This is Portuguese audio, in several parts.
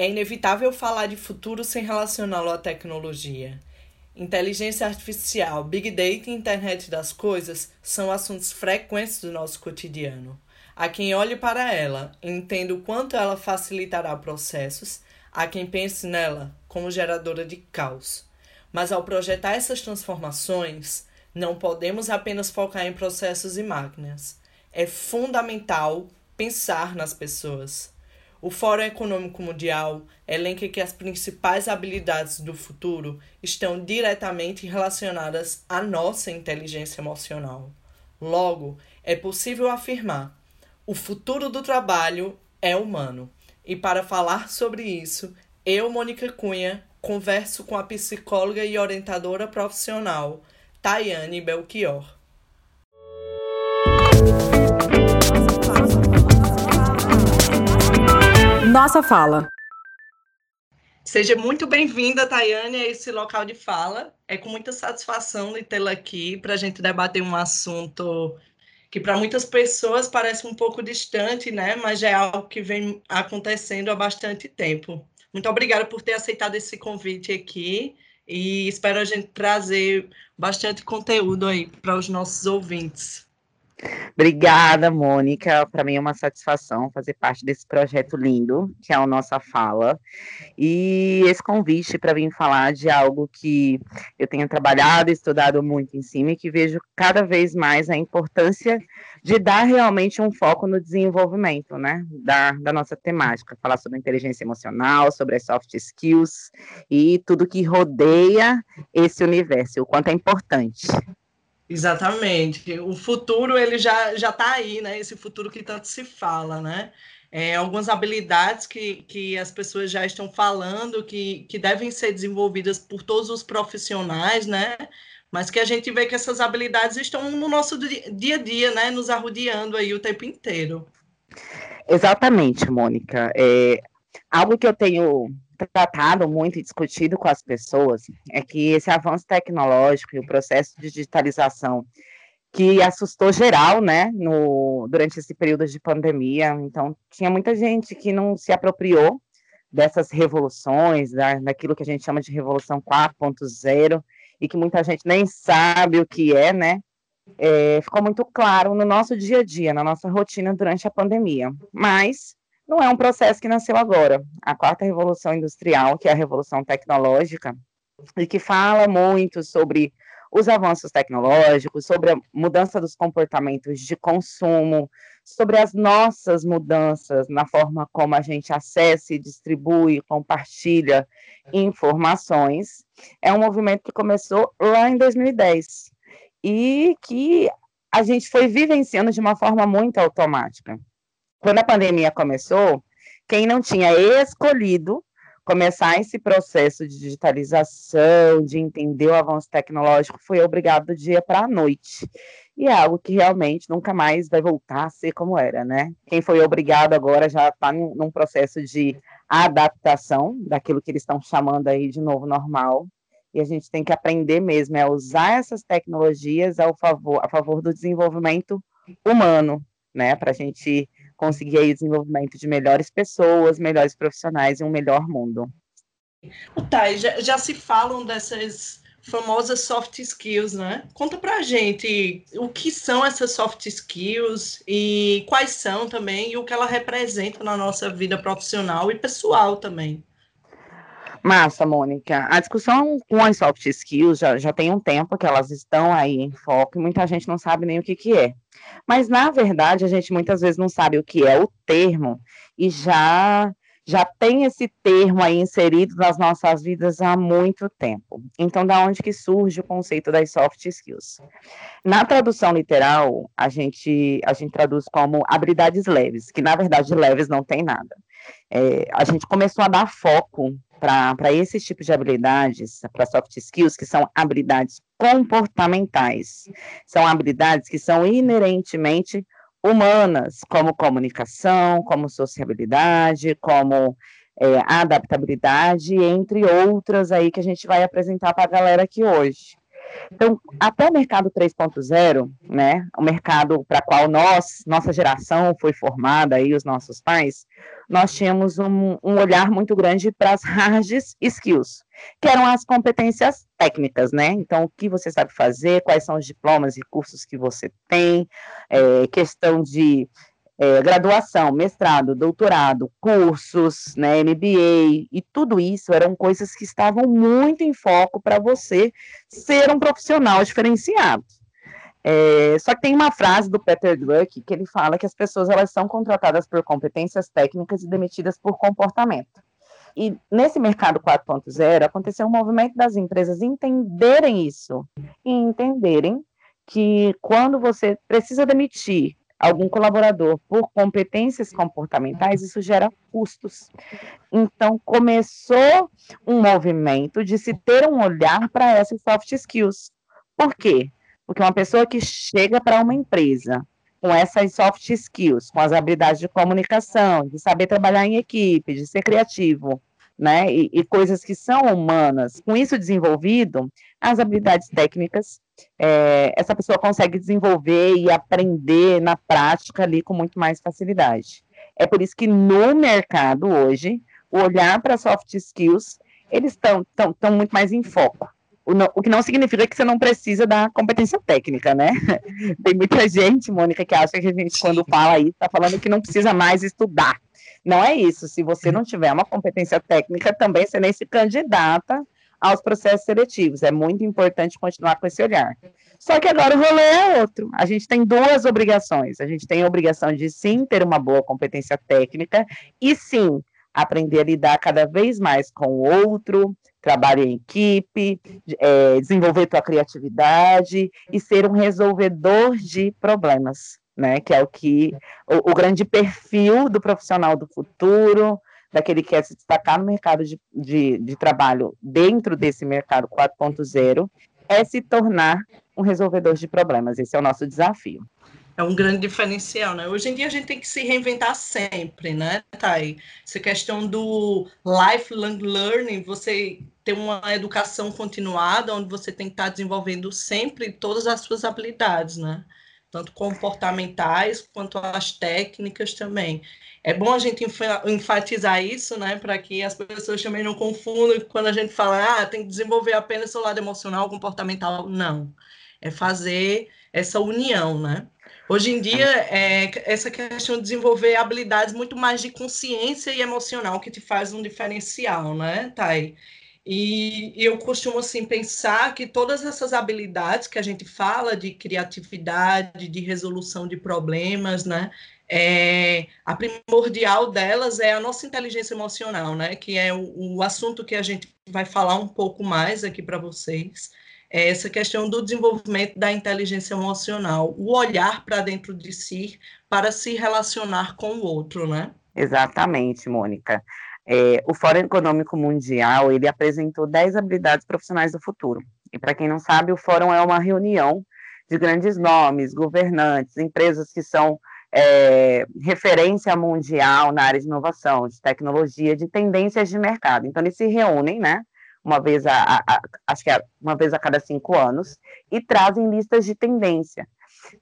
É inevitável falar de futuro sem relacioná-lo à tecnologia. Inteligência artificial, Big Data e Internet das Coisas são assuntos frequentes do nosso cotidiano. Há quem olhe para ela entenda o quanto ela facilitará processos, há quem pense nela como geradora de caos. Mas ao projetar essas transformações, não podemos apenas focar em processos e máquinas. É fundamental pensar nas pessoas. O Fórum Econômico Mundial elenca que as principais habilidades do futuro estão diretamente relacionadas à nossa inteligência emocional. Logo, é possível afirmar: o futuro do trabalho é humano. E para falar sobre isso, eu, Mônica Cunha, converso com a psicóloga e orientadora profissional Tayane Belchior. Nossa fala. Seja muito bem-vinda, Tayane, a esse local de fala. É com muita satisfação de tê-la aqui para a gente debater um assunto que para muitas pessoas parece um pouco distante, né? Mas é algo que vem acontecendo há bastante tempo. Muito obrigada por ter aceitado esse convite aqui e espero a gente trazer bastante conteúdo aí para os nossos ouvintes. Obrigada, Mônica. Para mim é uma satisfação fazer parte desse projeto lindo, que é a Nossa Fala. E esse convite para vir falar de algo que eu tenho trabalhado estudado muito em cima e que vejo cada vez mais a importância de dar realmente um foco no desenvolvimento, né, da, da nossa temática. Falar sobre inteligência emocional, sobre as soft skills e tudo que rodeia esse universo, o quanto é importante. Exatamente. O futuro ele já já está aí, né? Esse futuro que tanto se fala, né? É, algumas habilidades que, que as pessoas já estão falando que, que devem ser desenvolvidas por todos os profissionais, né? Mas que a gente vê que essas habilidades estão no nosso dia a dia, né? Nos arrodeando aí o tempo inteiro. Exatamente, Mônica. É, algo que eu tenho tratado muito e discutido com as pessoas é que esse avanço tecnológico e o processo de digitalização que assustou geral, né, no, durante esse período de pandemia. Então, tinha muita gente que não se apropriou dessas revoluções, da, daquilo que a gente chama de revolução 4.0, e que muita gente nem sabe o que é, né? É, ficou muito claro no nosso dia a dia, na nossa rotina durante a pandemia. Mas não é um processo que nasceu agora. A quarta revolução industrial, que é a revolução tecnológica, e que fala muito sobre os avanços tecnológicos, sobre a mudança dos comportamentos de consumo, sobre as nossas mudanças na forma como a gente acessa distribui, compartilha informações, é um movimento que começou lá em 2010 e que a gente foi vivenciando de uma forma muito automática quando a pandemia começou, quem não tinha escolhido começar esse processo de digitalização, de entender o avanço tecnológico, foi obrigado do dia para a noite. E é algo que realmente nunca mais vai voltar a ser como era, né? Quem foi obrigado agora já está num processo de adaptação daquilo que eles estão chamando aí de novo normal. E a gente tem que aprender mesmo a usar essas tecnologias ao favor, a favor do desenvolvimento humano, né? Para a gente conseguir aí o desenvolvimento de melhores pessoas, melhores profissionais e um melhor mundo. O Thay, já, já se falam dessas famosas soft skills, né? Conta pra gente o que são essas soft skills e quais são também e o que ela representa na nossa vida profissional e pessoal também. Massa, Mônica. A discussão com as soft skills já, já tem um tempo que elas estão aí em foco e muita gente não sabe nem o que, que é. Mas, na verdade, a gente muitas vezes não sabe o que é o termo e já já tem esse termo aí inserido nas nossas vidas há muito tempo. Então, da onde que surge o conceito das soft skills? Na tradução literal, a gente, a gente traduz como habilidades leves, que na verdade leves não tem nada. É, a gente começou a dar foco para esse tipo de habilidades, para soft skills, que são habilidades comportamentais, são habilidades que são inerentemente humanas, como comunicação, como sociabilidade, como é, adaptabilidade, entre outras aí que a gente vai apresentar para a galera aqui hoje. Então, até o mercado 3.0, né, o mercado para qual nós, nossa geração foi formada, aí os nossos pais, nós tínhamos um, um olhar muito grande para as hard skills, que eram as competências técnicas, né? Então, o que você sabe fazer, quais são os diplomas e cursos que você tem, é, questão de é, graduação, mestrado, doutorado, cursos, né, MBA, e tudo isso eram coisas que estavam muito em foco para você ser um profissional diferenciado. É, só que tem uma frase do Peter Druck que ele fala que as pessoas elas são contratadas por competências técnicas e demitidas por comportamento. E nesse mercado 4.0 aconteceu um movimento das empresas entenderem isso e entenderem que quando você precisa demitir algum colaborador por competências comportamentais, isso gera custos. Então, começou um movimento de se ter um olhar para essas soft skills. Por quê? Porque uma pessoa que chega para uma empresa com essas soft skills, com as habilidades de comunicação, de saber trabalhar em equipe, de ser criativo, né, e, e coisas que são humanas, com isso desenvolvido, as habilidades técnicas, é, essa pessoa consegue desenvolver e aprender na prática ali com muito mais facilidade. É por isso que no mercado hoje, o olhar para soft skills, eles estão tão, tão muito mais em foco. O, não, o, que não significa que você não precisa da competência técnica, né? Tem muita gente, Mônica, que acha que a gente, quando fala isso, está falando que não precisa mais estudar. Não é isso. Se você não tiver uma competência técnica, também você nem se candidata aos processos seletivos. É muito importante continuar com esse olhar. Só que agora o rolê é outro. A gente tem duas obrigações. A gente tem a obrigação de sim ter uma boa competência técnica e sim aprender a lidar cada vez mais com o outro, trabalho em equipe, é, desenvolver tua criatividade e ser um resolvedor de problemas, né? Que é o que o, o grande perfil do profissional do futuro, daquele que quer se destacar no mercado de, de, de trabalho dentro desse mercado 4.0, é se tornar um resolvedor de problemas. Esse é o nosso desafio. É um grande diferencial, né? Hoje em dia a gente tem que se reinventar sempre, né, Thay? Essa questão do lifelong learning, você ter uma educação continuada, onde você tem que estar desenvolvendo sempre todas as suas habilidades, né? Tanto comportamentais quanto as técnicas também. É bom a gente enfatizar isso, né, para que as pessoas também não confundam quando a gente fala, ah, tem que desenvolver apenas seu lado emocional, comportamental. Não. É fazer essa união, né? Hoje em dia, é, essa questão de desenvolver habilidades muito mais de consciência e emocional que te faz um diferencial, né, Thay? E eu costumo assim pensar que todas essas habilidades que a gente fala de criatividade, de resolução de problemas, né, é, a primordial delas é a nossa inteligência emocional, né? Que é o, o assunto que a gente vai falar um pouco mais aqui para vocês. É essa questão do desenvolvimento da inteligência emocional, o olhar para dentro de si para se relacionar com o outro, né? Exatamente, Mônica. É, o Fórum Econômico Mundial ele apresentou 10 habilidades profissionais do futuro. E para quem não sabe, o Fórum é uma reunião de grandes nomes, governantes, empresas que são é, referência mundial na área de inovação, de tecnologia, de tendências de mercado. Então, eles se reúnem, né? Uma vez a, a, acho que é uma vez a cada cinco anos, e trazem listas de tendência.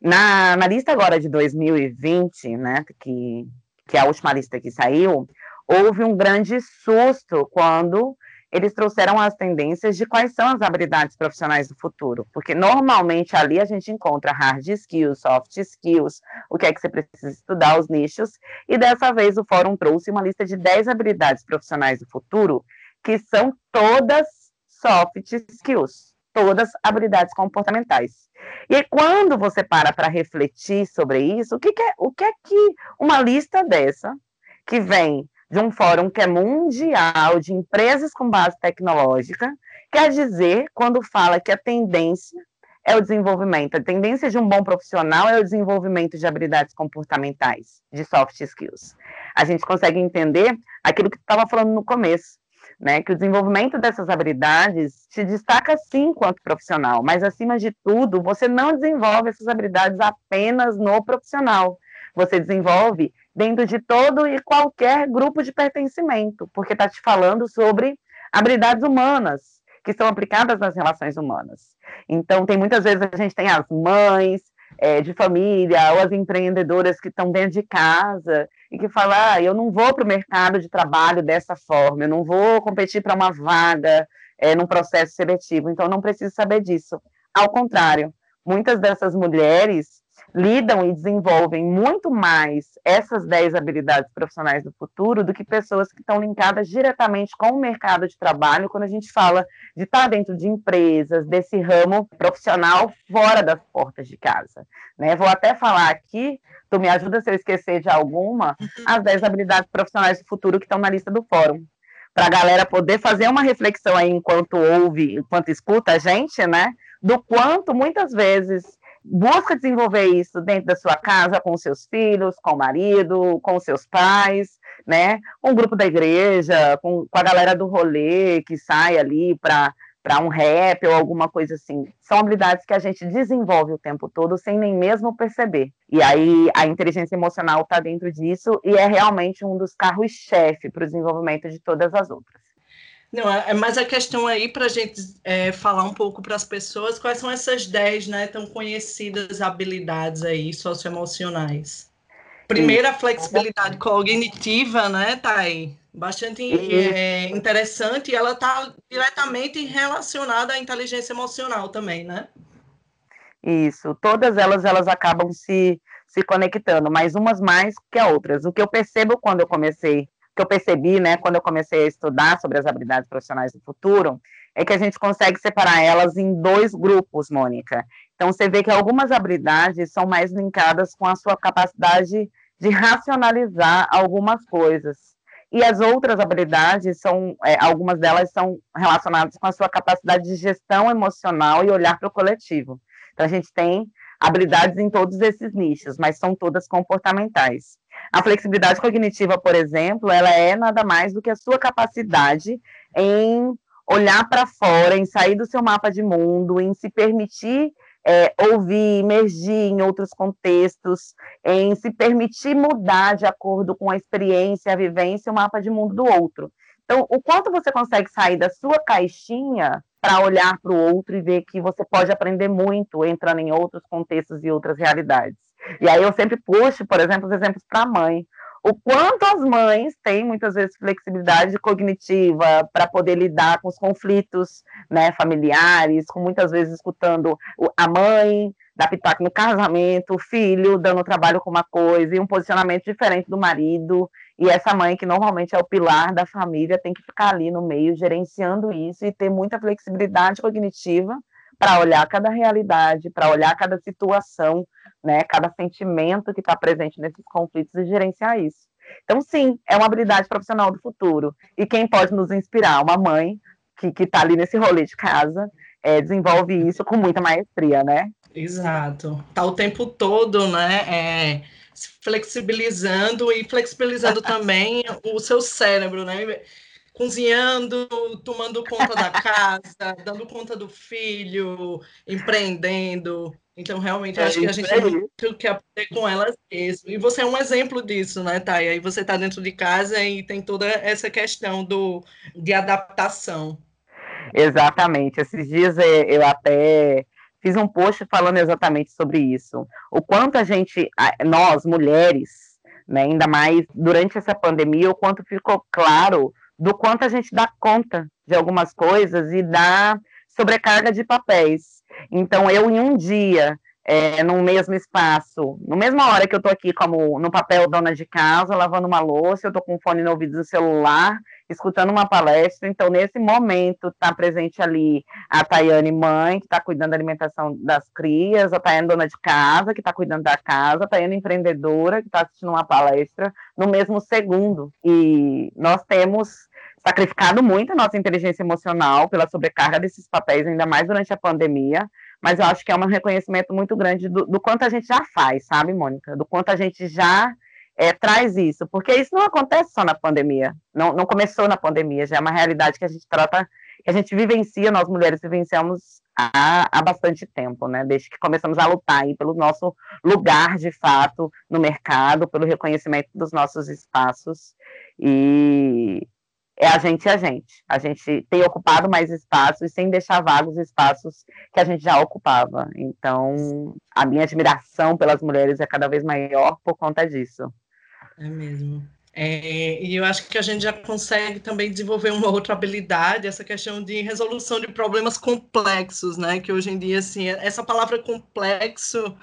Na, na lista agora de 2020, né, que, que é a última lista que saiu, houve um grande susto quando eles trouxeram as tendências de quais são as habilidades profissionais do futuro, porque normalmente ali a gente encontra hard skills, soft skills, o que é que você precisa estudar, os nichos, e dessa vez o fórum trouxe uma lista de 10 habilidades profissionais do futuro, que são todas soft skills, todas habilidades comportamentais. E quando você para para refletir sobre isso, o que, que é, o que é que uma lista dessa, que vem de um fórum que é mundial de empresas com base tecnológica, quer dizer quando fala que a tendência é o desenvolvimento, a tendência de um bom profissional é o desenvolvimento de habilidades comportamentais, de soft skills. A gente consegue entender aquilo que estava falando no começo, né, que o desenvolvimento dessas habilidades te destaca sim quanto profissional, mas acima de tudo, você não desenvolve essas habilidades apenas no profissional. Você desenvolve dentro de todo e qualquer grupo de pertencimento, porque está te falando sobre habilidades humanas, que são aplicadas nas relações humanas. Então, tem muitas vezes a gente tem as mães é, de família ou as empreendedoras que estão dentro de casa e que falam: ah, eu não vou para o mercado de trabalho dessa forma, eu não vou competir para uma vaga é, num processo seletivo, então não preciso saber disso. Ao contrário, muitas dessas mulheres lidam e desenvolvem muito mais essas 10 habilidades profissionais do futuro do que pessoas que estão linkadas diretamente com o mercado de trabalho, quando a gente fala de estar dentro de empresas, desse ramo profissional fora das portas de casa. Né? Vou até falar aqui, tu me ajuda se eu esquecer de alguma, as 10 habilidades profissionais do futuro que estão na lista do fórum. Para a galera poder fazer uma reflexão aí enquanto ouve, enquanto escuta a gente, né? Do quanto muitas vezes busca desenvolver isso dentro da sua casa, com seus filhos, com o marido, com seus pais, né? Um grupo da igreja, com, com a galera do rolê que sai ali para para um rap ou alguma coisa assim. São habilidades que a gente desenvolve o tempo todo sem nem mesmo perceber. E aí a inteligência emocional está dentro disso e é realmente um dos carros-chefe para o desenvolvimento de todas as outras. Não, é, é mais a questão aí para a gente é, falar um pouco para as pessoas quais são essas 10 né, tão conhecidas habilidades aí socioemocionais. Primeira, a flexibilidade cognitiva, né, Thay? Bastante é, interessante e ela está diretamente relacionada à inteligência emocional também, né? Isso, todas elas elas acabam se, se conectando, mas umas mais que outras. O que eu percebo quando eu comecei que eu percebi, né, quando eu comecei a estudar sobre as habilidades profissionais do futuro, é que a gente consegue separar elas em dois grupos, Mônica. Então, você vê que algumas habilidades são mais linkadas com a sua capacidade de racionalizar algumas coisas. E as outras habilidades são, é, algumas delas são relacionadas com a sua capacidade de gestão emocional e olhar para o coletivo. Então, a gente tem habilidades em todos esses nichos, mas são todas comportamentais. A flexibilidade cognitiva, por exemplo, ela é nada mais do que a sua capacidade em olhar para fora, em sair do seu mapa de mundo, em se permitir é, ouvir, emergir em outros contextos, em se permitir mudar de acordo com a experiência, a vivência, o mapa de mundo do outro. Então, o quanto você consegue sair da sua caixinha para olhar para o outro e ver que você pode aprender muito entrando em outros contextos e outras realidades. E aí eu sempre puxo, por exemplo, os exemplos para a mãe. O quanto as mães têm muitas vezes flexibilidade cognitiva para poder lidar com os conflitos né, familiares, com muitas vezes escutando a mãe dar pitaco no casamento, o filho dando trabalho com uma coisa e um posicionamento diferente do marido. E essa mãe, que normalmente é o pilar da família, tem que ficar ali no meio gerenciando isso e ter muita flexibilidade cognitiva para olhar cada realidade, para olhar cada situação, né, cada sentimento que está presente nesses conflitos e gerenciar isso. Então, sim, é uma habilidade profissional do futuro. E quem pode nos inspirar? Uma mãe que está ali nesse rolê de casa, é, desenvolve isso com muita maestria, né? Exato. Tá o tempo todo, né? É, flexibilizando e flexibilizando também o seu cérebro, né? cozinhando, tomando conta da casa, dando conta do filho, empreendendo. Então, realmente, é acho que a gente tem muito que aprender com elas mesmo. E você é um exemplo disso, né, Thay? Aí você está dentro de casa e tem toda essa questão do, de adaptação. Exatamente. Esses dias é, eu até fiz um post falando exatamente sobre isso. O quanto a gente, nós, mulheres, né, ainda mais durante essa pandemia, o quanto ficou claro do quanto a gente dá conta de algumas coisas e dá sobrecarga de papéis. Então, eu em um dia, é, no mesmo espaço, no mesma hora que eu estou aqui como no papel dona de casa, lavando uma louça, eu estou com o fone no ouvido do celular, escutando uma palestra, então nesse momento está presente ali a Tayane mãe, que está cuidando da alimentação das crias, a Tayane dona de casa, que está cuidando da casa, a Tayane empreendedora, que está assistindo uma palestra, no mesmo segundo. E nós temos sacrificado muito a nossa inteligência emocional pela sobrecarga desses papéis, ainda mais durante a pandemia, mas eu acho que é um reconhecimento muito grande do, do quanto a gente já faz, sabe, Mônica? Do quanto a gente já é, traz isso, porque isso não acontece só na pandemia, não, não começou na pandemia, já é uma realidade que a gente trata, que a gente vivencia, nós mulheres vivenciamos há, há bastante tempo, né? Desde que começamos a lutar aí pelo nosso lugar de fato no mercado, pelo reconhecimento dos nossos espaços. E é a gente a gente. A gente tem ocupado mais espaços sem deixar vagos espaços que a gente já ocupava. Então, a minha admiração pelas mulheres é cada vez maior por conta disso. É mesmo. É, e eu acho que a gente já consegue também desenvolver uma outra habilidade, essa questão de resolução de problemas complexos, né? Que hoje em dia, assim, essa palavra complexo,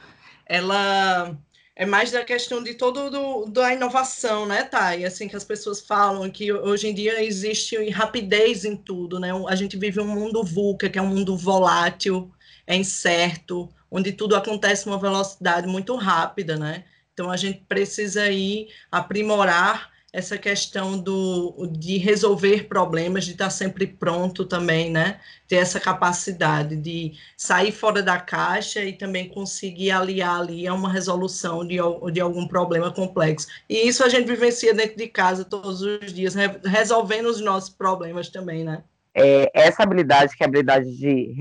ela é mais da questão de todo do, da inovação, né, Thay? Assim que as pessoas falam que hoje em dia existe rapidez em tudo, né? A gente vive um mundo VUCA, que é um mundo volátil, é incerto, onde tudo acontece uma velocidade muito rápida, né? Então a gente precisa aí aprimorar essa questão do, de resolver problemas, de estar sempre pronto também, né? Ter essa capacidade de sair fora da caixa e também conseguir aliar ali a uma resolução de, de algum problema complexo. E isso a gente vivencia dentro de casa todos os dias, resolvendo os nossos problemas também, né? É, essa habilidade, que é a habilidade de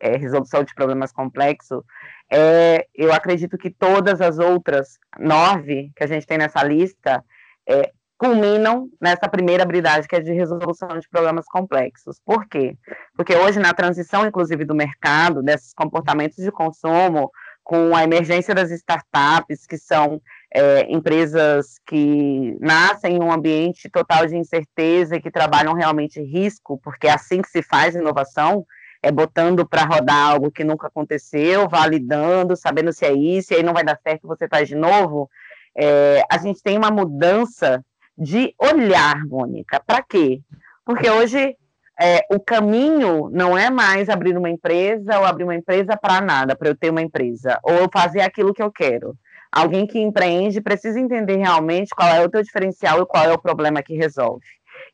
é, resolução de problemas complexos, é, eu acredito que todas as outras nove que a gente tem nessa lista é, culminam nessa primeira habilidade, que é de resolução de problemas complexos. Por quê? Porque hoje, na transição, inclusive, do mercado, desses comportamentos de consumo, com a emergência das startups, que são é, empresas que nascem em um ambiente total de incerteza e que trabalham realmente risco, porque é assim que se faz inovação, é botando para rodar algo que nunca aconteceu, validando, sabendo se é isso, e aí não vai dar certo, você faz de novo. É, a gente tem uma mudança de olhar, Mônica. Para quê? Porque hoje é, o caminho não é mais abrir uma empresa ou abrir uma empresa para nada, para eu ter uma empresa, ou fazer aquilo que eu quero. Alguém que empreende precisa entender realmente qual é o teu diferencial e qual é o problema que resolve.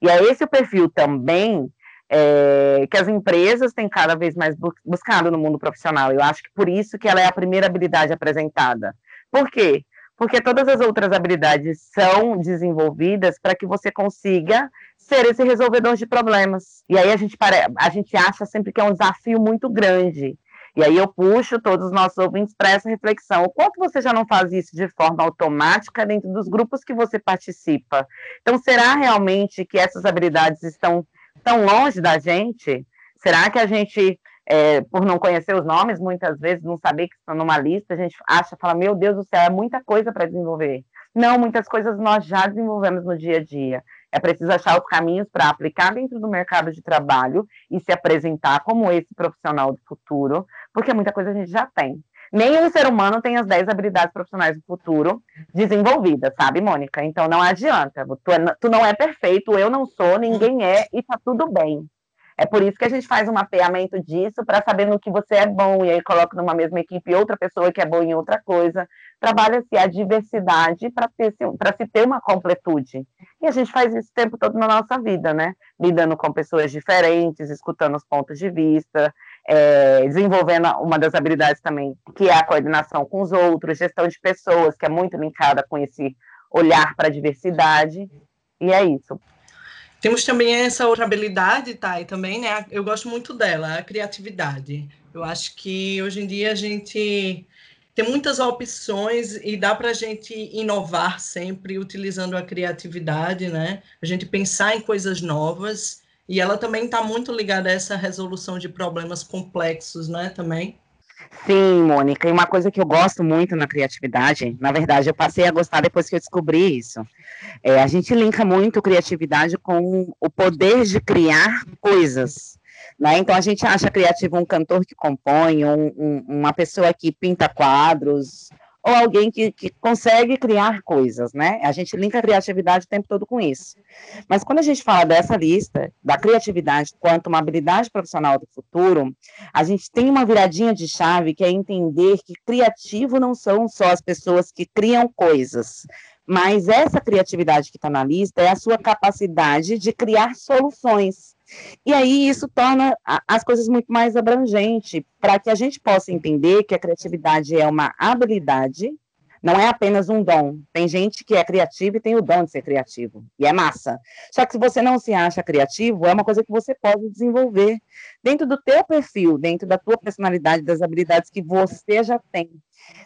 E é esse o perfil também é, que as empresas têm cada vez mais buscado no mundo profissional. Eu acho que por isso que ela é a primeira habilidade apresentada. Por quê? porque todas as outras habilidades são desenvolvidas para que você consiga ser esse resolvedor de problemas. E aí a gente, a gente acha sempre que é um desafio muito grande. E aí eu puxo todos os nossos ouvintes para essa reflexão. O quanto você já não faz isso de forma automática dentro dos grupos que você participa? Então, será realmente que essas habilidades estão tão longe da gente? Será que a gente é, por não conhecer os nomes, muitas vezes, não saber que estão numa lista, a gente acha, fala, meu Deus do céu, é muita coisa para desenvolver. Não, muitas coisas nós já desenvolvemos no dia a dia. É preciso achar os caminhos para aplicar dentro do mercado de trabalho e se apresentar como esse profissional do futuro, porque muita coisa a gente já tem. O ser humano tem as 10 habilidades profissionais do futuro desenvolvidas, sabe, Mônica? Então não adianta. Tu, é, tu não é perfeito, eu não sou, ninguém é, e tá tudo bem. É por isso que a gente faz um mapeamento disso para saber no que você é bom, e aí coloca numa mesma equipe outra pessoa que é boa em outra coisa. Trabalha-se a diversidade para se ter uma completude. E a gente faz isso o tempo todo na nossa vida, né? Lidando com pessoas diferentes, escutando os pontos de vista, é, desenvolvendo uma das habilidades também, que é a coordenação com os outros, gestão de pessoas, que é muito linkada com esse olhar para a diversidade. E é isso. Temos também essa outra habilidade, Thay, também, né? Eu gosto muito dela, a criatividade. Eu acho que hoje em dia a gente tem muitas opções e dá para a gente inovar sempre utilizando a criatividade, né? A gente pensar em coisas novas e ela também está muito ligada a essa resolução de problemas complexos, né? Também. Sim, Mônica, e uma coisa que eu gosto muito na criatividade, na verdade, eu passei a gostar depois que eu descobri isso. É, a gente linka muito criatividade com o poder de criar coisas. Né? Então a gente acha criativo um cantor que compõe, um, um, uma pessoa que pinta quadros, ou alguém que, que consegue criar coisas, né? A gente linka a criatividade o tempo todo com isso. Mas quando a gente fala dessa lista, da criatividade quanto uma habilidade profissional do futuro, a gente tem uma viradinha de chave que é entender que criativo não são só as pessoas que criam coisas, mas essa criatividade que está na lista é a sua capacidade de criar soluções e aí isso torna as coisas muito mais abrangentes, para que a gente possa entender que a criatividade é uma habilidade, não é apenas um dom. Tem gente que é criativa e tem o dom de ser criativo, e é massa. Só que se você não se acha criativo, é uma coisa que você pode desenvolver dentro do teu perfil, dentro da tua personalidade, das habilidades que você já tem.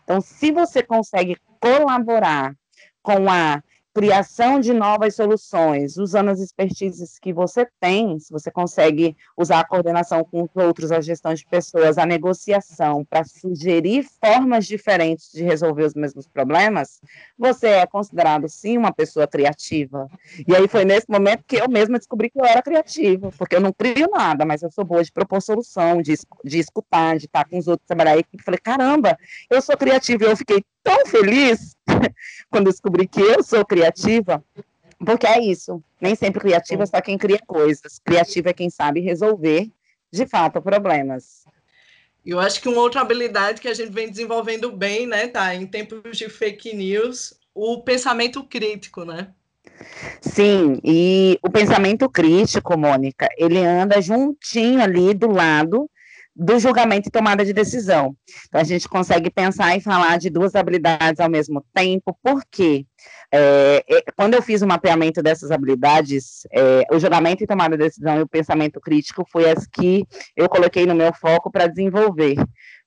Então, se você consegue colaborar com a criação de novas soluções, usando as expertises que você tem, se você consegue usar a coordenação com os outros, a gestão de pessoas, a negociação, para sugerir formas diferentes de resolver os mesmos problemas, você é considerado, sim, uma pessoa criativa. E aí foi nesse momento que eu mesma descobri que eu era criativa, porque eu não crio nada, mas eu sou boa de propor solução, de, de escutar, de estar com os outros, trabalhar e falei, caramba, eu sou criativa, e eu fiquei tão feliz quando descobri que eu sou criativa, porque é isso. Nem sempre criativa é só quem cria coisas. Criativa é quem sabe resolver, de fato, problemas. Eu acho que uma outra habilidade que a gente vem desenvolvendo bem, né, tá? Em tempos de fake news, o pensamento crítico, né? Sim, e o pensamento crítico, Mônica, ele anda juntinho ali do lado do julgamento e tomada de decisão. Então, a gente consegue pensar e falar de duas habilidades ao mesmo tempo, por quê? É, quando eu fiz o mapeamento dessas habilidades, é, o julgamento e tomada de decisão e o pensamento crítico foi as que eu coloquei no meu foco para desenvolver.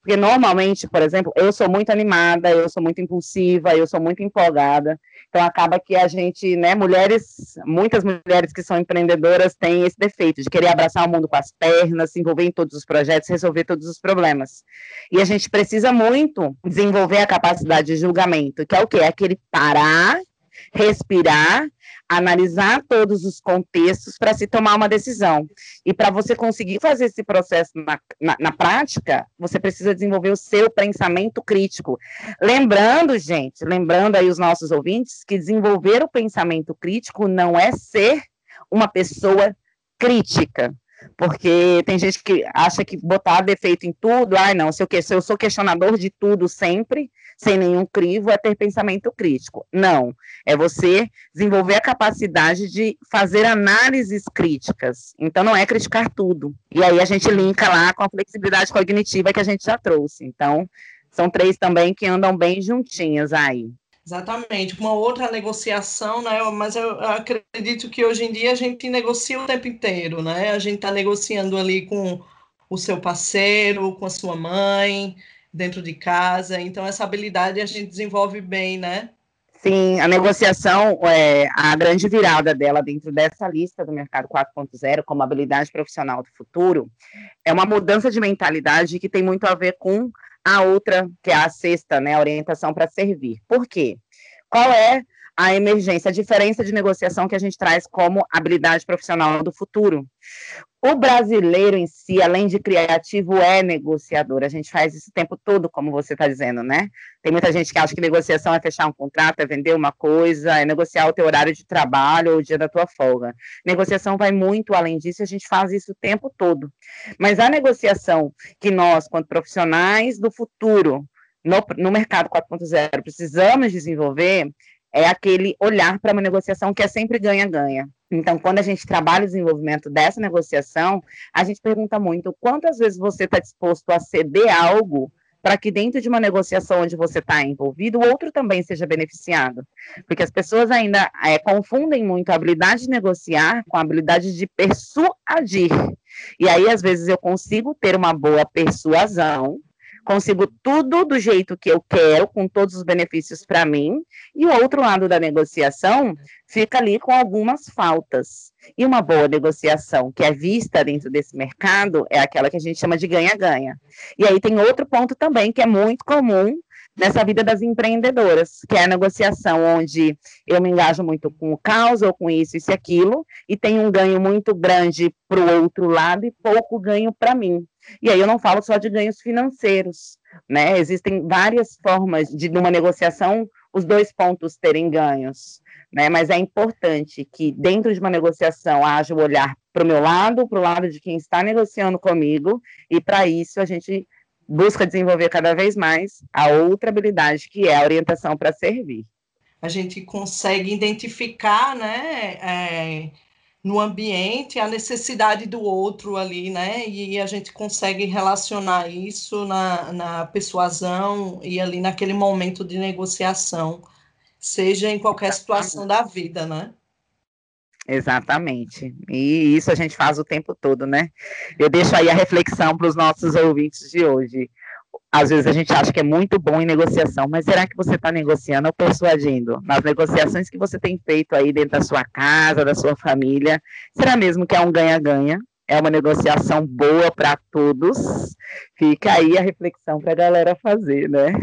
Porque normalmente, por exemplo, eu sou muito animada, eu sou muito impulsiva, eu sou muito empolgada. Então acaba que a gente, né, mulheres, muitas mulheres que são empreendedoras têm esse defeito de querer abraçar o mundo com as pernas, se envolver em todos os projetos, resolver todos os problemas. E a gente precisa muito desenvolver a capacidade de julgamento, que é o quê? É aquele parar, respirar analisar todos os contextos para se tomar uma decisão. E para você conseguir fazer esse processo na, na, na, prática, você precisa desenvolver o seu pensamento crítico. Lembrando, gente, lembrando aí os nossos ouvintes, que desenvolver o pensamento crítico não é ser uma pessoa crítica. Porque tem gente que acha que botar defeito em tudo, ai não, se eu, se eu sou questionador de tudo sempre, sem nenhum crivo, é ter pensamento crítico. Não, é você desenvolver a capacidade de fazer análises críticas. Então, não é criticar tudo. E aí a gente linka lá com a flexibilidade cognitiva que a gente já trouxe. Então, são três também que andam bem juntinhas aí. Exatamente, uma outra negociação, né? Mas eu acredito que hoje em dia a gente negocia o tempo inteiro, né? A gente está negociando ali com o seu parceiro, com a sua mãe, dentro de casa. Então, essa habilidade a gente desenvolve bem, né? Sim, a negociação, é, a grande virada dela dentro dessa lista do mercado 4.0 como habilidade profissional do futuro é uma mudança de mentalidade que tem muito a ver com a outra, que é a sexta, né, a orientação para servir. Por quê? Qual é a emergência, a diferença de negociação que a gente traz como habilidade profissional do futuro. O brasileiro em si, além de criativo, é negociador. A gente faz isso o tempo todo, como você está dizendo, né? Tem muita gente que acha que negociação é fechar um contrato, é vender uma coisa, é negociar o teu horário de trabalho ou o dia da tua folga. Negociação vai muito além disso a gente faz isso o tempo todo. Mas a negociação que nós, quanto profissionais do futuro, no, no mercado 4.0, precisamos desenvolver é aquele olhar para uma negociação que é sempre ganha-ganha. Então, quando a gente trabalha o desenvolvimento dessa negociação, a gente pergunta muito quantas vezes você está disposto a ceder algo para que dentro de uma negociação onde você está envolvido, o outro também seja beneficiado. Porque as pessoas ainda é, confundem muito a habilidade de negociar com a habilidade de persuadir. E aí, às vezes, eu consigo ter uma boa persuasão, consigo tudo do jeito que eu quero, com todos os benefícios para mim, e o outro lado da negociação fica ali com algumas faltas. E uma boa negociação que é vista dentro desse mercado é aquela que a gente chama de ganha-ganha. E aí tem outro ponto também que é muito comum nessa vida das empreendedoras, que é a negociação onde eu me engajo muito com o caos ou com isso, isso e aquilo, e tenho um ganho muito grande para o outro lado e pouco ganho para mim. E aí eu não falo só de ganhos financeiros, né? Existem várias formas de, numa negociação, os dois pontos terem ganhos, né? Mas é importante que dentro de uma negociação haja o olhar para o meu lado, para o lado de quem está negociando comigo, e para isso a gente busca desenvolver cada vez mais a outra habilidade, que é a orientação para servir. A gente consegue identificar, né, é, no ambiente a necessidade do outro ali, né, e a gente consegue relacionar isso na, na persuasão e ali naquele momento de negociação, seja em qualquer situação da vida, né? Exatamente. E isso a gente faz o tempo todo, né? Eu deixo aí a reflexão para os nossos ouvintes de hoje. às vezes a gente acha que é muito bom em negociação, mas será que você está negociando ou persuadindo? Nas negociações que você tem feito aí dentro da sua casa, da sua família, será mesmo que é um ganha-ganha? É uma negociação boa para todos? Fica aí a reflexão para a galera fazer, né?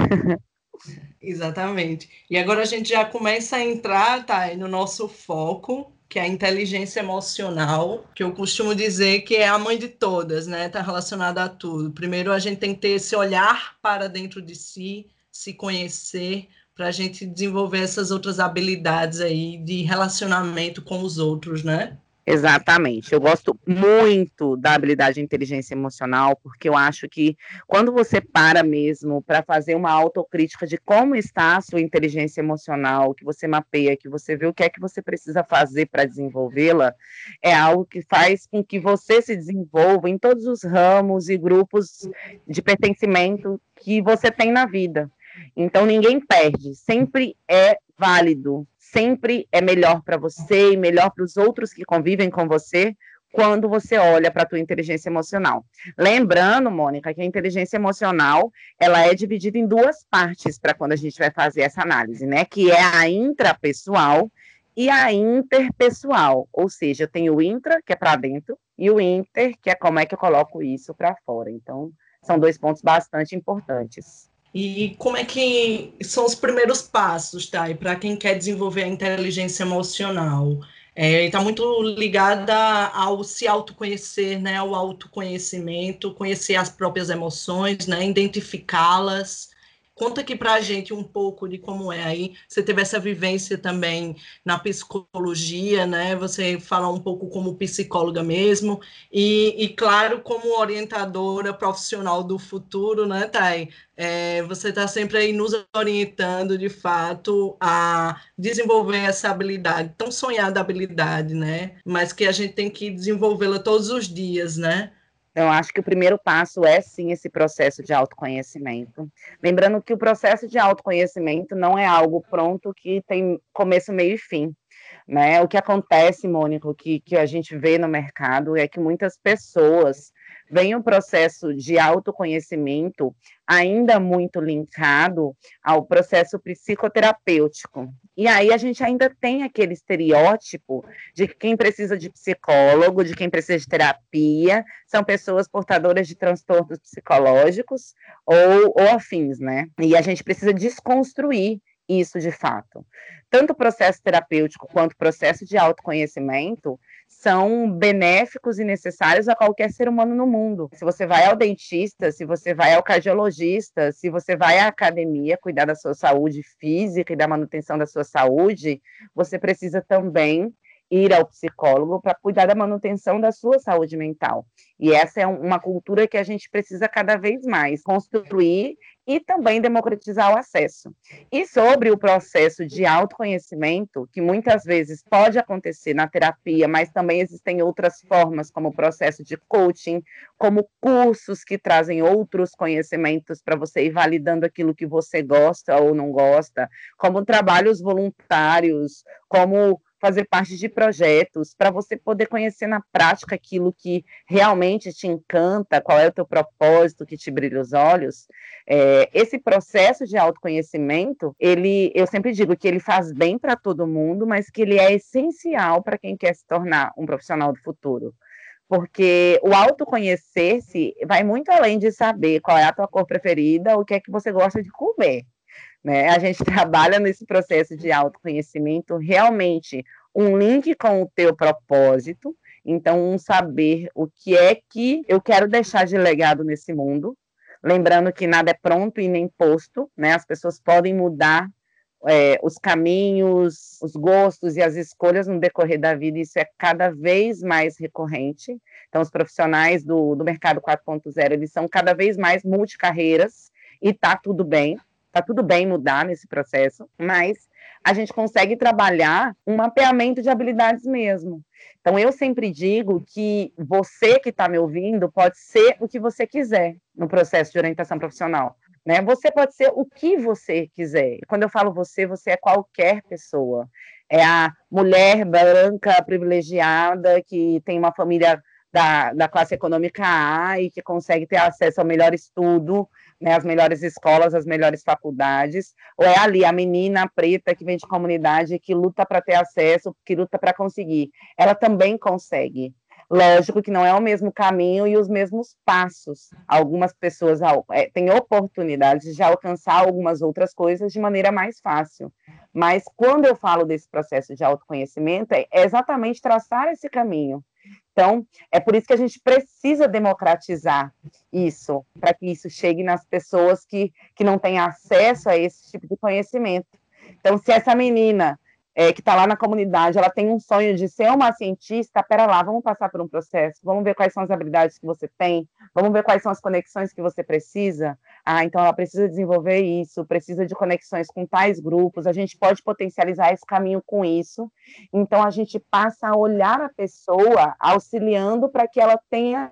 Exatamente. E agora a gente já começa a entrar, tá, no nosso foco, que é a inteligência emocional, que eu costumo dizer que é a mãe de todas, né? Está relacionada a tudo. Primeiro, a gente tem que ter esse olhar para dentro de si, se conhecer, para a gente desenvolver essas outras habilidades aí de relacionamento com os outros, né? Exatamente. Eu gosto muito da habilidade de inteligência emocional, porque eu acho que quando você para mesmo para fazer uma autocrítica de como está a sua inteligência emocional, que você mapeia, que você vê o que é que você precisa fazer para desenvolvê-la, é algo que faz com que você se desenvolva em todos os ramos e grupos de pertencimento que você tem na vida. Então ninguém perde, sempre é válido sempre é melhor para você e melhor para os outros que convivem com você quando você olha para a tua inteligência emocional. Lembrando, Mônica, que a inteligência emocional, ela é dividida em duas partes para quando a gente vai fazer essa análise, né? Que é a intrapessoal e a interpessoal. Ou seja, eu tenho o intra, que é para dentro, e o inter, que é como é que eu coloco isso para fora. Então, são dois pontos bastante importantes. E como é que são os primeiros passos, tá? para quem quer desenvolver a inteligência emocional? Está é, muito ligada ao se autoconhecer, né? Ao autoconhecimento, conhecer as próprias emoções, né? Identificá-las. Conta aqui para a gente um pouco de como é aí. Você teve essa vivência também na psicologia, né? Você fala um pouco como psicóloga mesmo, e, e claro, como orientadora profissional do futuro, né, Thay? É, você está sempre aí nos orientando, de fato, a desenvolver essa habilidade, tão sonhada habilidade, né? Mas que a gente tem que desenvolvê-la todos os dias, né? Então, acho que o primeiro passo é sim esse processo de autoconhecimento. Lembrando que o processo de autoconhecimento não é algo pronto que tem começo, meio e fim. Né? O que acontece, Mônica, que, que a gente vê no mercado é que muitas pessoas vem um processo de autoconhecimento ainda muito linkado ao processo psicoterapêutico. E aí a gente ainda tem aquele estereótipo de que quem precisa de psicólogo, de quem precisa de terapia, são pessoas portadoras de transtornos psicológicos ou, ou afins, né? E a gente precisa desconstruir isso de fato. Tanto o processo terapêutico quanto o processo de autoconhecimento são benéficos e necessários a qualquer ser humano no mundo. Se você vai ao dentista, se você vai ao cardiologista, se você vai à academia cuidar da sua saúde física e da manutenção da sua saúde, você precisa também ir ao psicólogo para cuidar da manutenção da sua saúde mental. E essa é uma cultura que a gente precisa cada vez mais construir e também democratizar o acesso. E sobre o processo de autoconhecimento, que muitas vezes pode acontecer na terapia, mas também existem outras formas, como o processo de coaching, como cursos que trazem outros conhecimentos para você ir validando aquilo que você gosta ou não gosta, como trabalhos voluntários, como fazer parte de projetos, para você poder conhecer na prática aquilo que realmente te encanta, qual é o teu propósito que te brilha os olhos. É, esse processo de autoconhecimento, ele, eu sempre digo que ele faz bem para todo mundo, mas que ele é essencial para quem quer se tornar um profissional do futuro porque o autoconhecer-se vai muito além de saber qual é a tua cor preferida, o que é que você gosta de comer. Né? A gente trabalha nesse processo de autoconhecimento realmente um link com o teu propósito, então um saber o que é que eu quero deixar de legado nesse mundo, lembrando que nada é pronto e nem posto, né? As pessoas podem mudar é, os caminhos, os gostos e as escolhas no decorrer da vida, isso é cada vez mais recorrente. Então, os profissionais do, do mercado 4.0, eles são cada vez mais multicarreiras, e tá tudo bem, Tá tudo bem mudar nesse processo, mas a gente consegue trabalhar um mapeamento de habilidades mesmo. Então, eu sempre digo que você que está me ouvindo pode ser o que você quiser no processo de orientação profissional. Né? Você pode ser o que você quiser. Quando eu falo você, você é qualquer pessoa. É a mulher branca privilegiada que tem uma família da, da classe econômica A e que consegue ter acesso ao melhor estudo né, as melhores escolas, as melhores faculdades, ou é ali a menina preta que vem de comunidade, que luta para ter acesso, que luta para conseguir. Ela também consegue. Lógico que não é o mesmo caminho e os mesmos passos. Algumas pessoas é, têm oportunidade de alcançar algumas outras coisas de maneira mais fácil. Mas quando eu falo desse processo de autoconhecimento, é exatamente traçar esse caminho. Então, é por isso que a gente precisa democratizar isso, para que isso chegue nas pessoas que, que não têm acesso a esse tipo de conhecimento. Então, se essa menina é, que está lá na comunidade, ela tem um sonho de ser uma cientista, pera lá, vamos passar por um processo, vamos ver quais são as habilidades que você tem, vamos ver quais são as conexões que você precisa. Ah, então ela precisa desenvolver isso, precisa de conexões com tais grupos, a gente pode potencializar esse caminho com isso. Então a gente passa a olhar a pessoa auxiliando para que ela tenha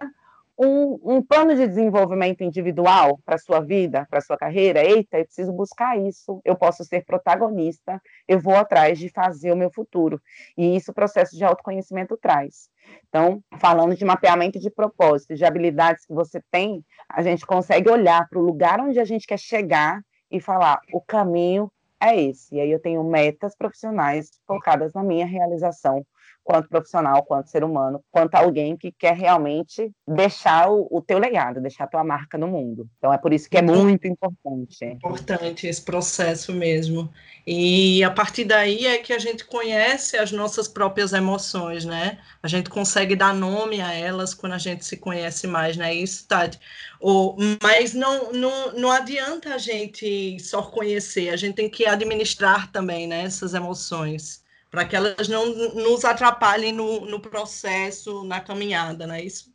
um, um plano de desenvolvimento individual para sua vida, para sua carreira, eita, eu preciso buscar isso, eu posso ser protagonista, eu vou atrás de fazer o meu futuro. E isso o processo de autoconhecimento traz. Então, falando de mapeamento de propósitos, de habilidades que você tem, a gente consegue olhar para o lugar onde a gente quer chegar e falar: o caminho é esse. E aí eu tenho metas profissionais focadas na minha realização quanto profissional, quanto ser humano, quanto alguém que quer realmente deixar o, o teu legado, deixar a tua marca no mundo. Então é por isso que é muito importante. Importante esse processo mesmo. E a partir daí é que a gente conhece as nossas próprias emoções, né? A gente consegue dar nome a elas quando a gente se conhece mais, né? Isso, Tati. O, mas não, não, não adianta a gente só conhecer, a gente tem que administrar também, né? Essas emoções para que elas não nos atrapalhem no, no processo, na caminhada, não é isso?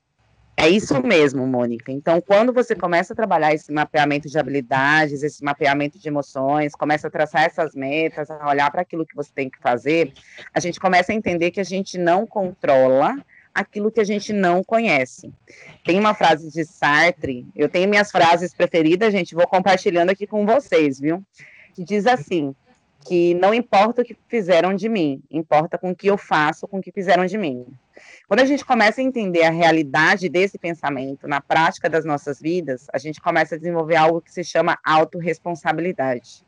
É isso mesmo, Mônica. Então, quando você começa a trabalhar esse mapeamento de habilidades, esse mapeamento de emoções, começa a traçar essas metas, a olhar para aquilo que você tem que fazer, a gente começa a entender que a gente não controla aquilo que a gente não conhece. Tem uma frase de Sartre, eu tenho minhas frases preferidas, gente, vou compartilhando aqui com vocês, viu? Que diz assim: que não importa o que fizeram de mim, importa com o que eu faço com o que fizeram de mim. Quando a gente começa a entender a realidade desse pensamento na prática das nossas vidas, a gente começa a desenvolver algo que se chama autorresponsabilidade.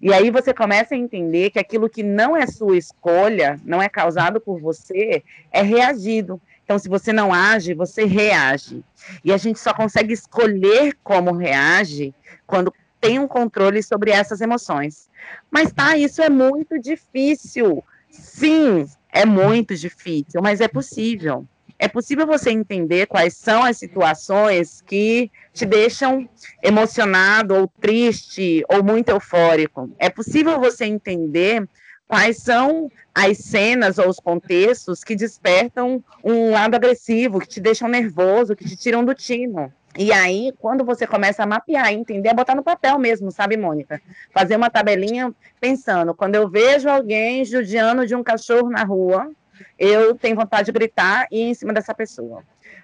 E aí você começa a entender que aquilo que não é sua escolha, não é causado por você, é reagido. Então, se você não age, você reage. E a gente só consegue escolher como reage quando tem um controle sobre essas emoções. Mas tá, isso é muito difícil. Sim, é muito difícil, mas é possível. É possível você entender quais são as situações que te deixam emocionado ou triste ou muito eufórico. É possível você entender quais são as cenas ou os contextos que despertam um lado agressivo, que te deixam nervoso, que te tiram do tino. E aí, quando você começa a mapear, entender, é botar no papel mesmo, sabe, Mônica? Fazer uma tabelinha pensando, quando eu vejo alguém judiando de um cachorro na rua, eu tenho vontade de gritar e ir em cima dessa pessoa.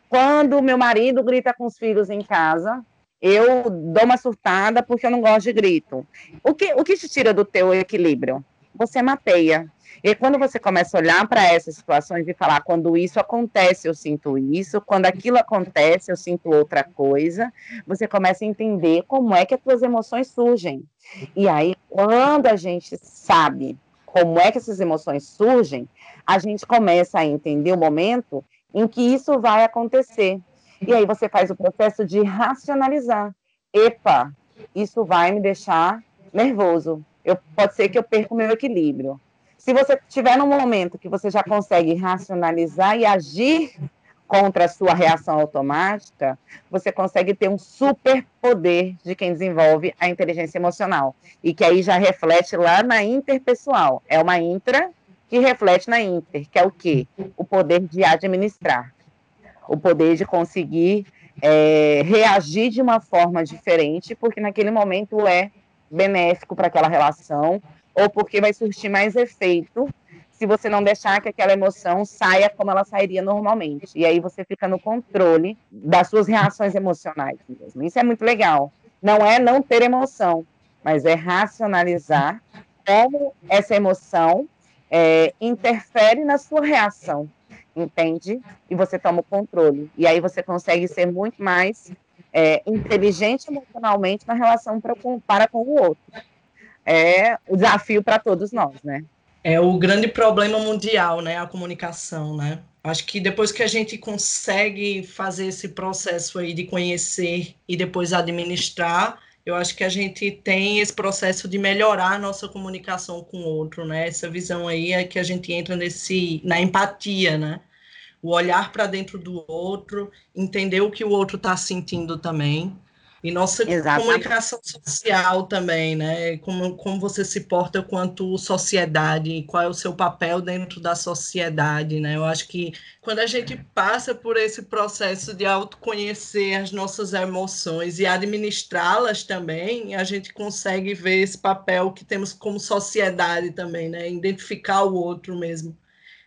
Quando meu marido grita com os filhos em casa, eu dou uma surtada porque eu não gosto de grito. O que, o que te tira do teu equilíbrio? Você mapeia. E quando você começa a olhar para essas situações e falar, quando isso acontece, eu sinto isso, quando aquilo acontece, eu sinto outra coisa, você começa a entender como é que as suas emoções surgem. E aí, quando a gente sabe como é que essas emoções surgem, a gente começa a entender o momento em que isso vai acontecer. E aí você faz o processo de racionalizar. Epa, isso vai me deixar nervoso. Eu, pode ser que eu perca o meu equilíbrio. Se você estiver num momento que você já consegue racionalizar e agir contra a sua reação automática, você consegue ter um super poder de quem desenvolve a inteligência emocional. E que aí já reflete lá na interpessoal. É uma intra que reflete na inter, que é o quê? O poder de administrar. O poder de conseguir é, reagir de uma forma diferente, porque naquele momento é benéfico para aquela relação, ou porque vai surtir mais efeito se você não deixar que aquela emoção saia como ela sairia normalmente. E aí você fica no controle das suas reações emocionais mesmo. Isso é muito legal. Não é não ter emoção, mas é racionalizar como essa emoção é, interfere na sua reação, entende? E você toma o controle. E aí você consegue ser muito mais é, inteligente emocionalmente na relação pra, para com o outro. É o desafio para todos nós, né? É o grande problema mundial, né? A comunicação, né? Acho que depois que a gente consegue fazer esse processo aí de conhecer e depois administrar, eu acho que a gente tem esse processo de melhorar a nossa comunicação com o outro, né? Essa visão aí é que a gente entra nesse na empatia, né? O olhar para dentro do outro, entender o que o outro está sentindo também e nossa Exatamente. comunicação social também, né? Como, como você se porta quanto sociedade, qual é o seu papel dentro da sociedade, né? Eu acho que quando a gente passa por esse processo de autoconhecer as nossas emoções e administrá-las também, a gente consegue ver esse papel que temos como sociedade também, né? Identificar o outro mesmo.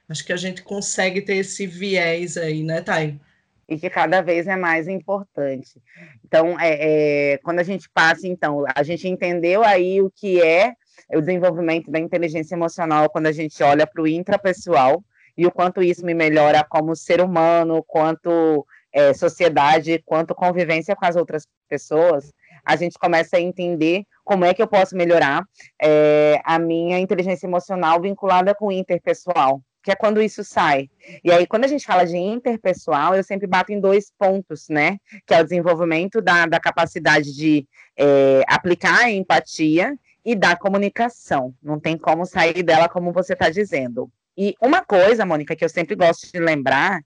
Acho que a gente consegue ter esse viés aí, né, Thay? E que cada vez é mais importante. Então, é, é, quando a gente passa, então, a gente entendeu aí o que é o desenvolvimento da inteligência emocional quando a gente olha para o intrapessoal e o quanto isso me melhora como ser humano, quanto é, sociedade, quanto convivência com as outras pessoas, a gente começa a entender como é que eu posso melhorar é, a minha inteligência emocional vinculada com o interpessoal que é quando isso sai. E aí, quando a gente fala de interpessoal, eu sempre bato em dois pontos, né? Que é o desenvolvimento da, da capacidade de é, aplicar a empatia e da comunicação. Não tem como sair dela, como você está dizendo. E uma coisa, Mônica, que eu sempre gosto de lembrar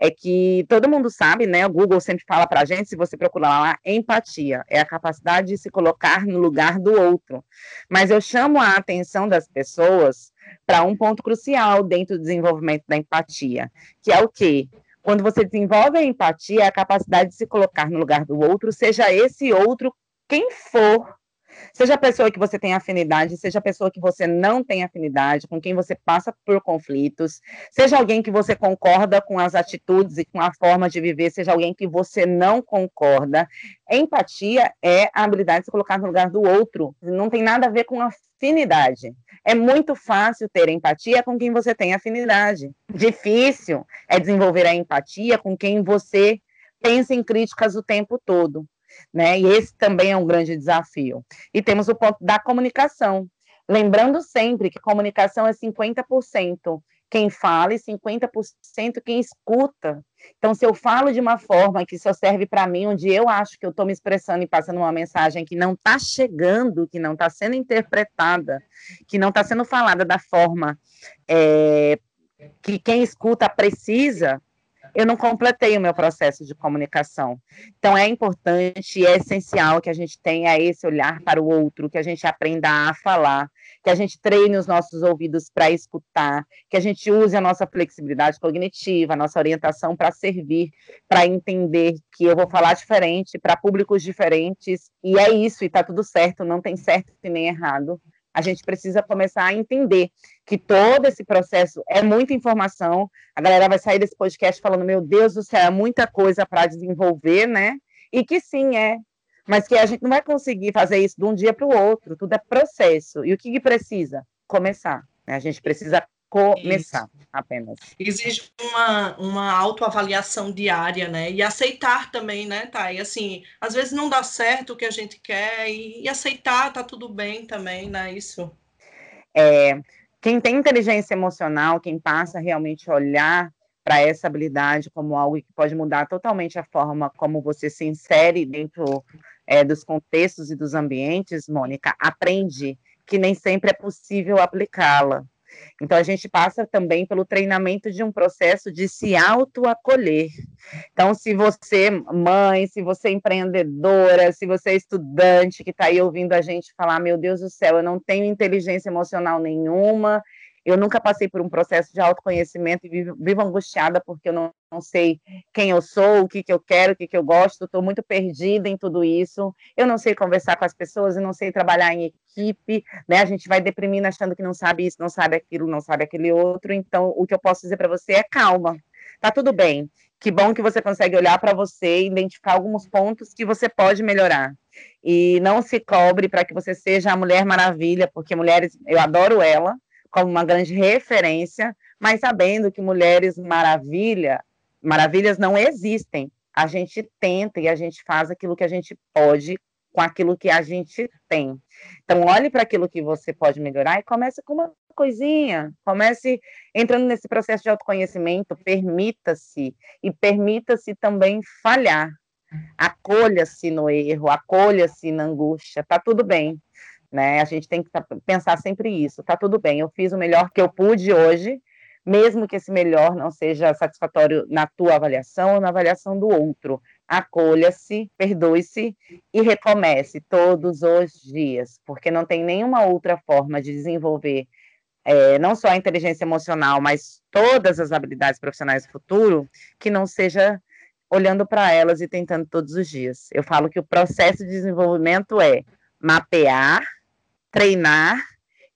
é que todo mundo sabe, né? O Google sempre fala para a gente, se você procurar lá, empatia é a capacidade de se colocar no lugar do outro. Mas eu chamo a atenção das pessoas para um ponto crucial dentro do desenvolvimento da empatia, que é o quê? Quando você desenvolve a empatia, a capacidade de se colocar no lugar do outro, seja esse outro quem for, Seja a pessoa que você tem afinidade, seja a pessoa que você não tem afinidade, com quem você passa por conflitos, seja alguém que você concorda com as atitudes e com a forma de viver, seja alguém que você não concorda. Empatia é a habilidade de se colocar no lugar do outro, não tem nada a ver com afinidade. É muito fácil ter empatia com quem você tem afinidade. Difícil é desenvolver a empatia com quem você pensa em críticas o tempo todo né? E esse também é um grande desafio. E temos o ponto da comunicação. Lembrando sempre que comunicação é 50% quem fala e 50% quem escuta. Então, se eu falo de uma forma que só serve para mim, onde eu acho que eu estou me expressando e passando uma mensagem que não está chegando, que não está sendo interpretada, que não está sendo falada da forma é, que quem escuta precisa, eu não completei o meu processo de comunicação. Então, é importante e é essencial que a gente tenha esse olhar para o outro, que a gente aprenda a falar, que a gente treine os nossos ouvidos para escutar, que a gente use a nossa flexibilidade cognitiva, a nossa orientação para servir, para entender que eu vou falar diferente para públicos diferentes, e é isso, e está tudo certo, não tem certo e nem errado a gente precisa começar a entender que todo esse processo é muita informação. A galera vai sair desse podcast falando: meu Deus do céu, é muita coisa para desenvolver, né? E que sim, é. Mas que a gente não vai conseguir fazer isso de um dia para o outro. Tudo é processo. E o que, que precisa? Começar. Né? A gente precisa começar Isso. apenas. Exige uma, uma autoavaliação diária, né? E aceitar também, né, Thay? Assim, às vezes não dá certo o que a gente quer e, e aceitar, tá tudo bem também, né? Isso. É, quem tem inteligência emocional, quem passa realmente a olhar para essa habilidade como algo que pode mudar totalmente a forma como você se insere dentro é, dos contextos e dos ambientes, Mônica, aprende que nem sempre é possível aplicá-la. Então, a gente passa também pelo treinamento de um processo de se autoacolher. Então, se você, mãe, se você é empreendedora, se você é estudante que está aí ouvindo a gente falar: meu Deus do céu, eu não tenho inteligência emocional nenhuma, eu nunca passei por um processo de autoconhecimento e vivo, vivo angustiada porque eu não, não, sei quem eu sou, o que, que eu quero, o que, que eu gosto, estou muito perdida em tudo isso. Eu não sei conversar com as pessoas, eu não sei trabalhar em equipe, né? A gente vai deprimindo achando que não sabe isso, não sabe aquilo, não sabe aquele outro. Então, o que eu posso dizer para você é calma, tá tudo bem. Que bom que você consegue olhar para você e identificar alguns pontos que você pode melhorar. E não se cobre para que você seja a Mulher Maravilha, porque mulheres, eu adoro ela, como uma grande referência, mas sabendo que mulheres maravilha, maravilhas não existem. a gente tenta e a gente faz aquilo que a gente pode com aquilo que a gente tem. Então, olhe para aquilo que você pode melhorar e comece com uma coisinha. Comece entrando nesse processo de autoconhecimento, permita-se e permita-se também falhar. Acolha-se no erro, acolha-se na angústia, tá tudo bem. Né? A gente tem que tá, pensar sempre isso, tá tudo bem. Eu fiz o melhor que eu pude hoje, mesmo que esse melhor não seja satisfatório na tua avaliação ou na avaliação do outro. Acolha-se, perdoe-se e recomece todos os dias, porque não tem nenhuma outra forma de desenvolver é, não só a inteligência emocional, mas todas as habilidades profissionais do futuro, que não seja olhando para elas e tentando todos os dias. Eu falo que o processo de desenvolvimento é mapear, treinar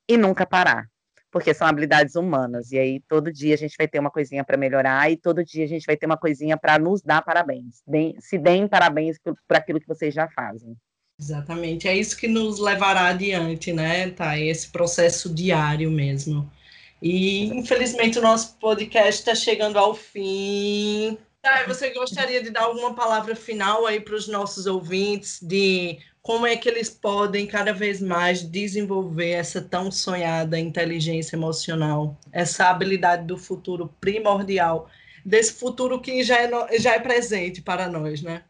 e nunca parar porque são habilidades humanas. E aí todo dia a gente vai ter uma coisinha para melhorar e todo dia a gente vai ter uma coisinha para nos dar parabéns. se deem parabéns por, por aquilo que vocês já fazem. Exatamente, é isso que nos levará adiante, né, tá? Esse processo diário mesmo. E infelizmente o nosso podcast está chegando ao fim. Tá, você gostaria de dar alguma palavra final aí para os nossos ouvintes de como é que eles podem cada vez mais desenvolver essa tão sonhada inteligência emocional, essa habilidade do futuro primordial, desse futuro que já é, já é presente para nós, né?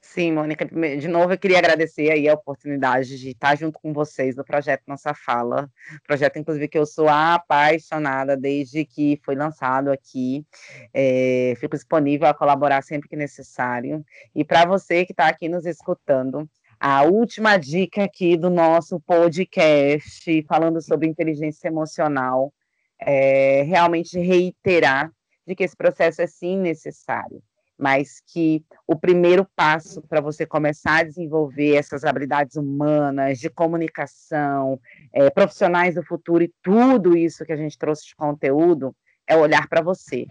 Sim, Mônica, de novo eu queria agradecer aí a oportunidade de estar junto com vocês no projeto Nossa Fala, projeto inclusive que eu sou apaixonada desde que foi lançado aqui, é, fico disponível a colaborar sempre que necessário, e para você que está aqui nos escutando, a última dica aqui do nosso podcast, falando sobre inteligência emocional, é realmente reiterar de que esse processo é sim necessário, mas que o primeiro passo para você começar a desenvolver essas habilidades humanas, de comunicação, é, profissionais do futuro e tudo isso que a gente trouxe de conteúdo, é olhar para você.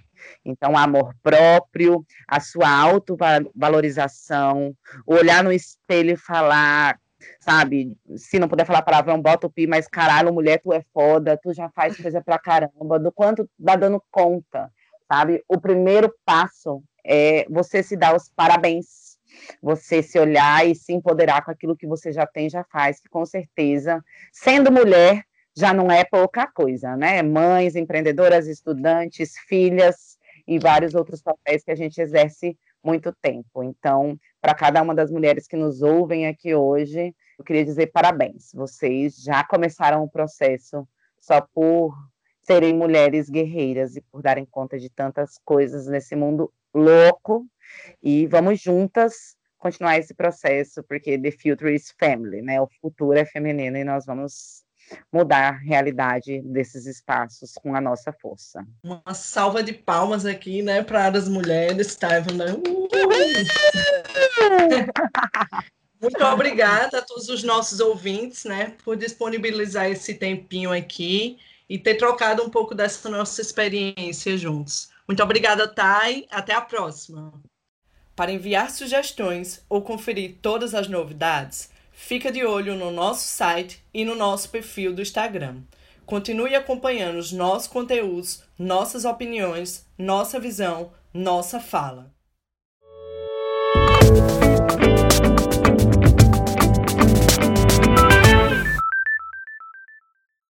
Então, amor próprio, a sua autovalorização, olhar no espelho e falar, sabe? Se não puder falar palavrão, bota o pi, mas caralho, mulher, tu é foda, tu já faz coisa pra caramba, do quanto dá dando conta, sabe? O primeiro passo é você se dar os parabéns. Você se olhar e se empoderar com aquilo que você já tem, já faz, que com certeza, sendo mulher, já não é pouca coisa, né? Mães, empreendedoras, estudantes, filhas e vários outros papéis que a gente exerce muito tempo. Então, para cada uma das mulheres que nos ouvem aqui hoje, eu queria dizer parabéns. Vocês já começaram o processo só por serem mulheres guerreiras e por darem conta de tantas coisas nesse mundo louco. E vamos juntas continuar esse processo, porque the future is family, né? O futuro é feminino e nós vamos mudar a realidade desses espaços com a nossa força. Uma salva de palmas aqui, né, para as mulheres, tá, né? Uh! Muito obrigada a todos os nossos ouvintes, né, por disponibilizar esse tempinho aqui e ter trocado um pouco dessa nossa experiência juntos. Muito obrigada, Thay. Até a próxima. Para enviar sugestões ou conferir todas as novidades, Fica de olho no nosso site e no nosso perfil do Instagram. Continue acompanhando os nossos conteúdos, nossas opiniões, nossa visão, nossa fala.